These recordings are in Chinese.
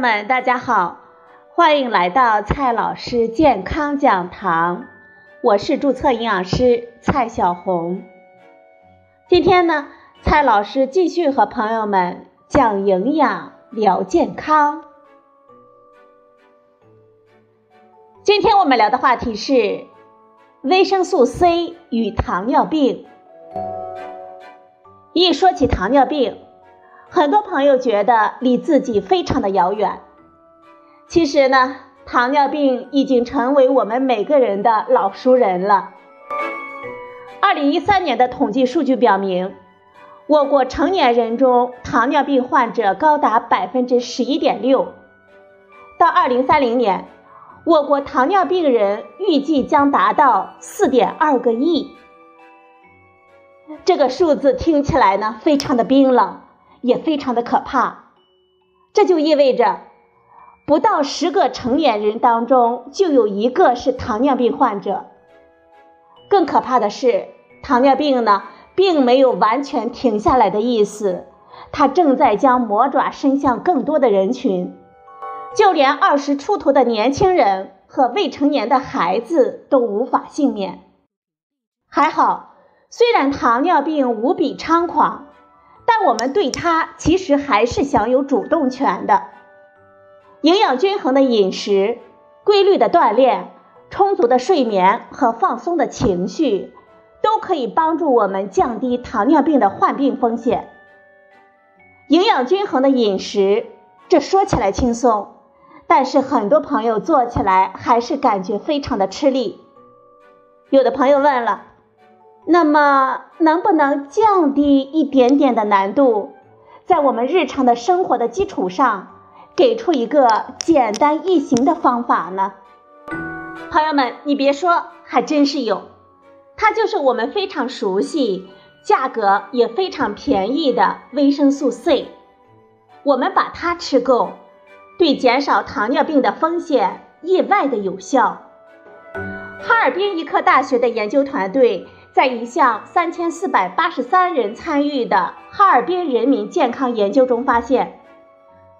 们，大家好，欢迎来到蔡老师健康讲堂，我是注册营养师蔡小红。今天呢，蔡老师继续和朋友们讲营养、聊健康。今天我们聊的话题是维生素 C 与糖尿病。一说起糖尿病，很多朋友觉得离自己非常的遥远。其实呢，糖尿病已经成为我们每个人的老熟人了。二零一三年的统计数据表明，我国成年人中糖尿病患者高达百分之十一点六。到二零三零年，我国糖尿病人预计将达到四点二个亿。这个数字听起来呢，非常的冰冷，也非常的可怕。这就意味着，不到十个成年人当中就有一个是糖尿病患者。更可怕的是，糖尿病呢，并没有完全停下来的意思，它正在将魔爪伸向更多的人群，就连二十出头的年轻人和未成年的孩子都无法幸免。还好。虽然糖尿病无比猖狂，但我们对它其实还是享有主动权的。营养均衡的饮食、规律的锻炼、充足的睡眠和放松的情绪，都可以帮助我们降低糖尿病的患病风险。营养均衡的饮食，这说起来轻松，但是很多朋友做起来还是感觉非常的吃力。有的朋友问了。那么，能不能降低一点点的难度，在我们日常的生活的基础上，给出一个简单易行的方法呢？朋友们，你别说，还真是有，它就是我们非常熟悉、价格也非常便宜的维生素 C。我们把它吃够，对减少糖尿病的风险意外的有效。哈尔滨医科大学的研究团队。在一项三千四百八十三人参与的哈尔滨人民健康研究中发现，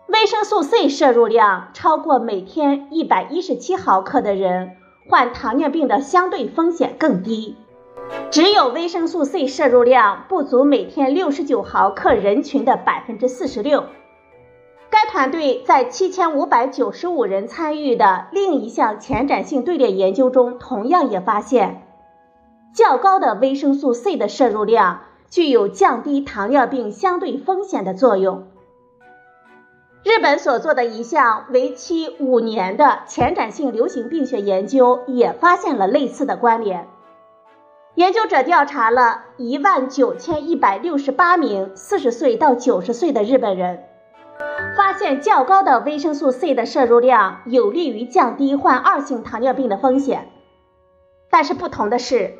维生素 C 摄入量超过每天一百一十七毫克的人，患糖尿病的相对风险更低。只有维生素 C 摄入量不足每天六十九毫克人群的百分之四十六。该团队在七千五百九十五人参与的另一项前瞻性队列研究中，同样也发现。较高的维生素 C 的摄入量具有降低糖尿病相对风险的作用。日本所做的一项为期五年的前瞻性流行病学研究也发现了类似的关联。研究者调查了一万九千一百六十八名四十岁到九十岁的日本人，发现较高的维生素 C 的摄入量有利于降低患二型糖尿病的风险。但是不同的是。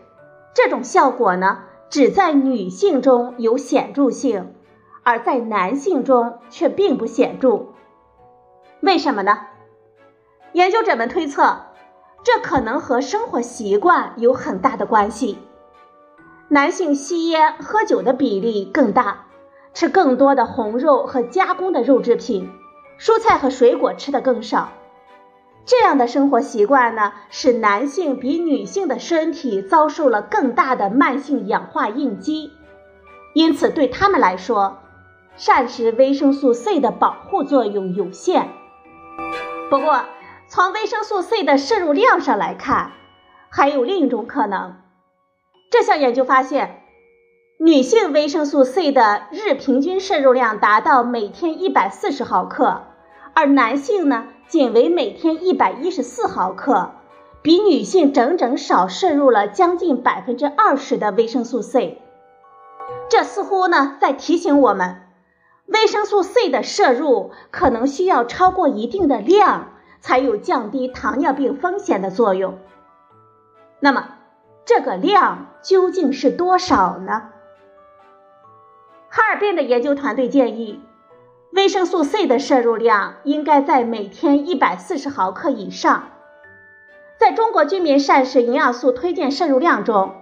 这种效果呢，只在女性中有显著性，而在男性中却并不显著。为什么呢？研究者们推测，这可能和生活习惯有很大的关系。男性吸烟、喝酒的比例更大，吃更多的红肉和加工的肉制品，蔬菜和水果吃的更少。这样的生活习惯呢，使男性比女性的身体遭受了更大的慢性氧化应激，因此对他们来说，膳食维生素 C 的保护作用有限。不过，从维生素 C 的摄入量上来看，还有另一种可能。这项研究发现，女性维生素 C 的日平均摄入量达到每天一百四十毫克，而男性呢？仅为每天一百一十四毫克，比女性整整少摄入了将近百分之二十的维生素 C。这似乎呢在提醒我们，维生素 C 的摄入可能需要超过一定的量，才有降低糖尿病风险的作用。那么，这个量究竟是多少呢？哈尔滨的研究团队建议。维生素 C 的摄入量应该在每天一百四十毫克以上。在中国居民膳食营养素推荐摄入量中，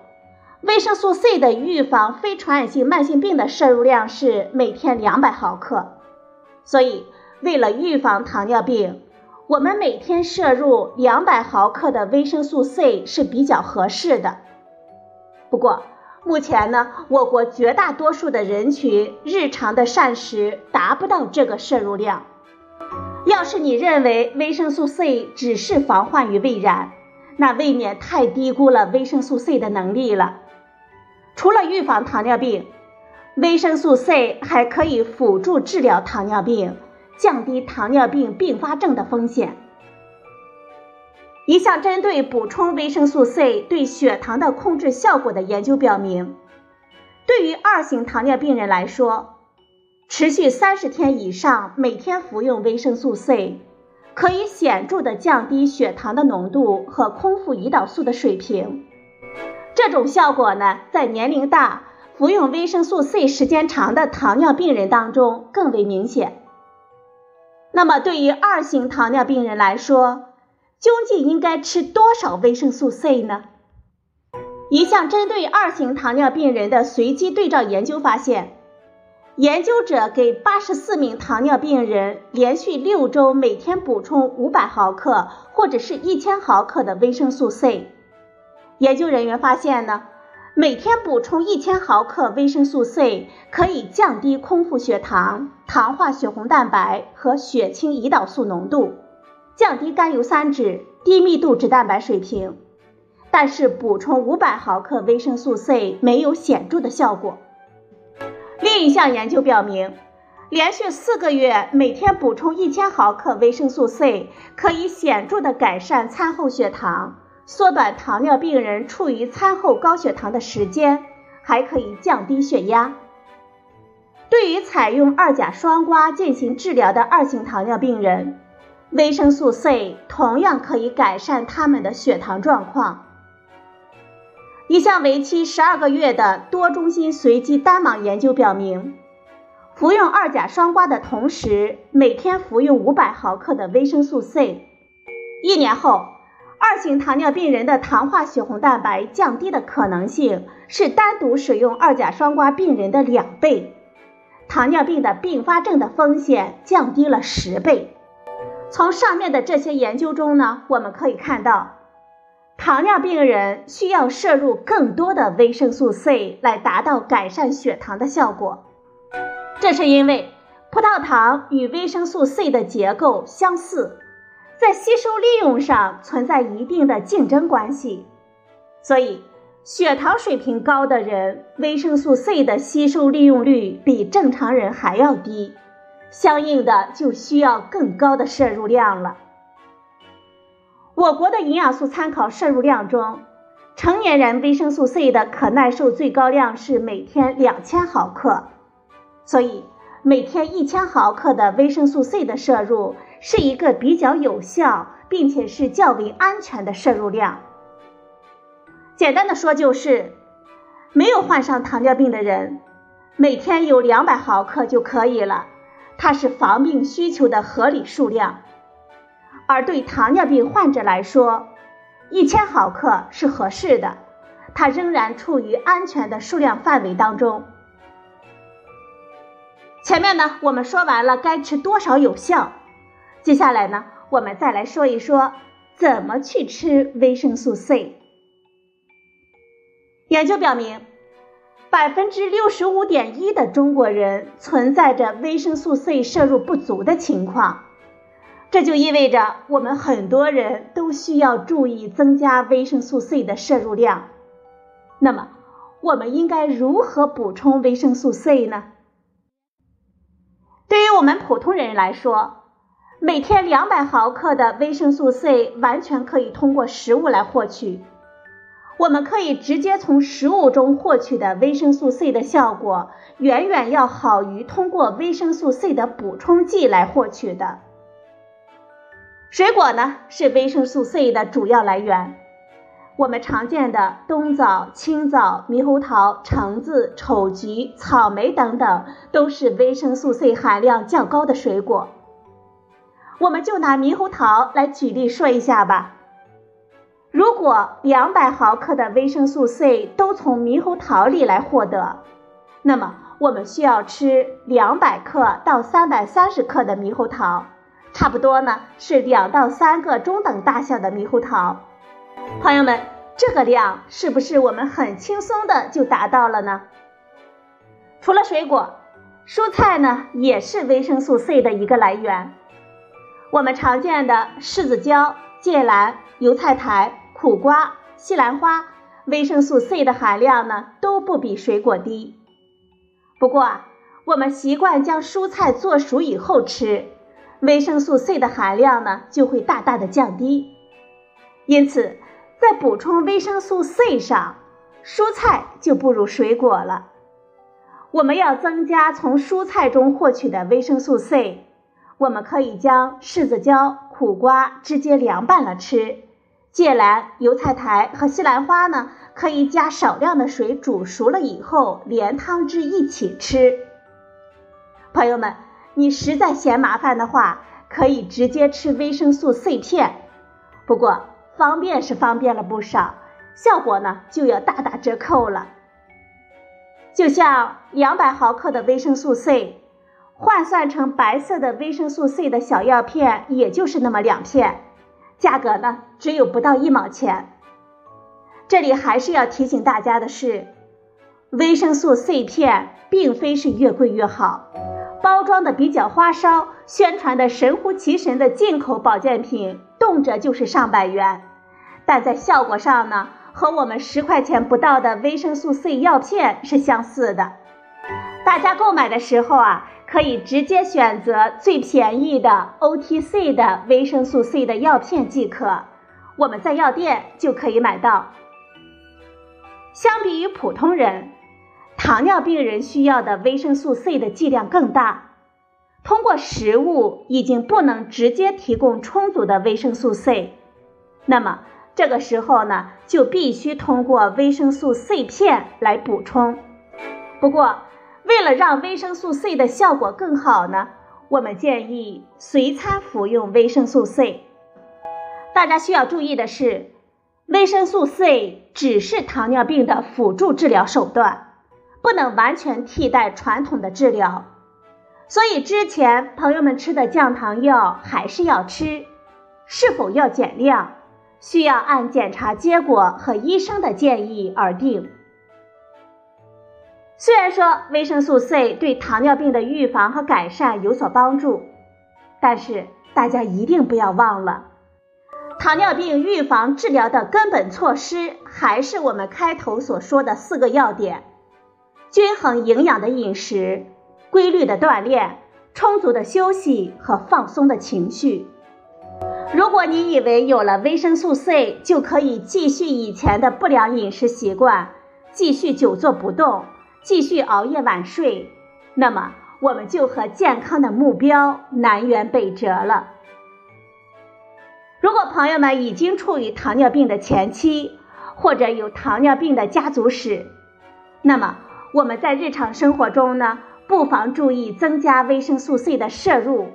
维生素 C 的预防非传染性慢性病的摄入量是每天两百毫克。所以，为了预防糖尿病，我们每天摄入两百毫克的维生素 C 是比较合适的。不过，目前呢，我国绝大多数的人群日常的膳食达不到这个摄入量。要是你认为维生素 C 只是防患于未然，那未免太低估了维生素 C 的能力了。除了预防糖尿病，维生素 C 还可以辅助治疗糖尿病，降低糖尿病并发症的风险。一项针对补充维生素 C 对血糖的控制效果的研究表明，对于二型糖尿病人来说，持续三十天以上每天服用维生素 C，可以显著的降低血糖的浓度和空腹胰岛素的水平。这种效果呢，在年龄大、服用维生素 C 时间长的糖尿病人当中更为明显。那么，对于二型糖尿病人来说，究竟应该吃多少维生素 C 呢？一项针对二型糖尿病人的随机对照研究发现，研究者给八十四名糖尿病人连续六周每天补充五百毫克或者是一千毫克的维生素 C。研究人员发现呢，每天补充一千毫克维生素 C 可以降低空腹血糖、糖化血红蛋白和血清胰岛素浓度。降低甘油三酯、低密度脂蛋白水平，但是补充五百毫克维生素 C 没有显著的效果。另一项研究表明，连续四个月每天补充一千毫克维生素 C 可以显著的改善餐后血糖，缩短糖尿病人处于餐后高血糖的时间，还可以降低血压。对于采用二甲双胍进行治疗的二型糖尿病人，维生素 C 同样可以改善他们的血糖状况。一项为期十二个月的多中心随机单盲研究表明，服用二甲双胍的同时，每天服用五百毫克的维生素 C，一年后，二型糖尿病人的糖化血红蛋白降低的可能性是单独使用二甲双胍病人的两倍，糖尿病的并发症的风险降低了十倍。从上面的这些研究中呢，我们可以看到，糖尿病人需要摄入更多的维生素 C 来达到改善血糖的效果。这是因为葡萄糖与维生素 C 的结构相似，在吸收利用上存在一定的竞争关系，所以血糖水平高的人，维生素 C 的吸收利用率比正常人还要低。相应的就需要更高的摄入量了。我国的营养素参考摄入量中，成年人维生素 C 的可耐受最高量是每天两千毫克，所以每天一千毫克的维生素 C 的摄入是一个比较有效并且是较为安全的摄入量。简单的说就是，没有患上糖尿病的人，每天有两百毫克就可以了。它是防病需求的合理数量，而对糖尿病患者来说，一千毫克是合适的，它仍然处于安全的数量范围当中。前面呢，我们说完了该吃多少有效，接下来呢，我们再来说一说怎么去吃维生素 C。研究表明。百分之六十五点一的中国人存在着维生素 C 摄入不足的情况，这就意味着我们很多人都需要注意增加维生素 C 的摄入量。那么，我们应该如何补充维生素 C 呢？对于我们普通人来说，每天两百毫克的维生素 C 完全可以通过食物来获取。我们可以直接从食物中获取的维生素 C 的效果，远远要好于通过维生素 C 的补充剂来获取的。水果呢是维生素 C 的主要来源，我们常见的冬枣、青枣、猕猴桃、橙子、丑橘、草莓等等，都是维生素 C 含量较高的水果。我们就拿猕猴桃来举例说一下吧。如果两百毫克的维生素 C 都从猕猴桃里来获得，那么我们需要吃两百克到三百三十克的猕猴桃，差不多呢是两到三个中等大小的猕猴桃。朋友们，这个量是不是我们很轻松的就达到了呢？除了水果，蔬菜呢也是维生素 C 的一个来源。我们常见的柿子椒、芥蓝、油菜苔、苦瓜、西兰花，维生素 C 的含量呢都不比水果低。不过啊，我们习惯将蔬菜做熟以后吃，维生素 C 的含量呢就会大大的降低。因此，在补充维生素 C 上，蔬菜就不如水果了。我们要增加从蔬菜中获取的维生素 C。我们可以将柿子椒、苦瓜直接凉拌了吃，芥蓝、油菜苔和西兰花呢，可以加少量的水煮熟了以后连汤汁一起吃。朋友们，你实在嫌麻烦的话，可以直接吃维生素 C 片，不过方便是方便了不少，效果呢就要大打折扣了。就像两百毫克的维生素 C。换算成白色的维生素 C 的小药片，也就是那么两片，价格呢只有不到一毛钱。这里还是要提醒大家的是，维生素 C 片并非是越贵越好，包装的比较花哨，宣传的神乎其神的进口保健品，动辄就是上百元，但在效果上呢，和我们十块钱不到的维生素 C 药片是相似的。大家购买的时候啊。可以直接选择最便宜的 OTC 的维生素 C 的药片即可，我们在药店就可以买到。相比于普通人，糖尿病人需要的维生素 C 的剂量更大，通过食物已经不能直接提供充足的维生素 C，那么这个时候呢，就必须通过维生素 C 片来补充。不过，为了让维生素 C 的效果更好呢，我们建议随餐服用维生素 C。大家需要注意的是，维生素 C 只是糖尿病的辅助治疗手段，不能完全替代传统的治疗。所以之前朋友们吃的降糖药还是要吃，是否要减量，需要按检查结果和医生的建议而定。虽然说维生素 C 对糖尿病的预防和改善有所帮助，但是大家一定不要忘了，糖尿病预防治疗的根本措施还是我们开头所说的四个要点：均衡营养的饮食、规律的锻炼、充足的休息和放松的情绪。如果你以为有了维生素 C 就可以继续以前的不良饮食习惯，继续久坐不动，继续熬夜晚睡，那么我们就和健康的目标南辕北辙了。如果朋友们已经处于糖尿病的前期，或者有糖尿病的家族史，那么我们在日常生活中呢，不妨注意增加维生素 C 的摄入，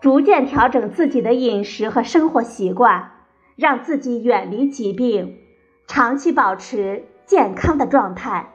逐渐调整自己的饮食和生活习惯，让自己远离疾病，长期保持健康的状态。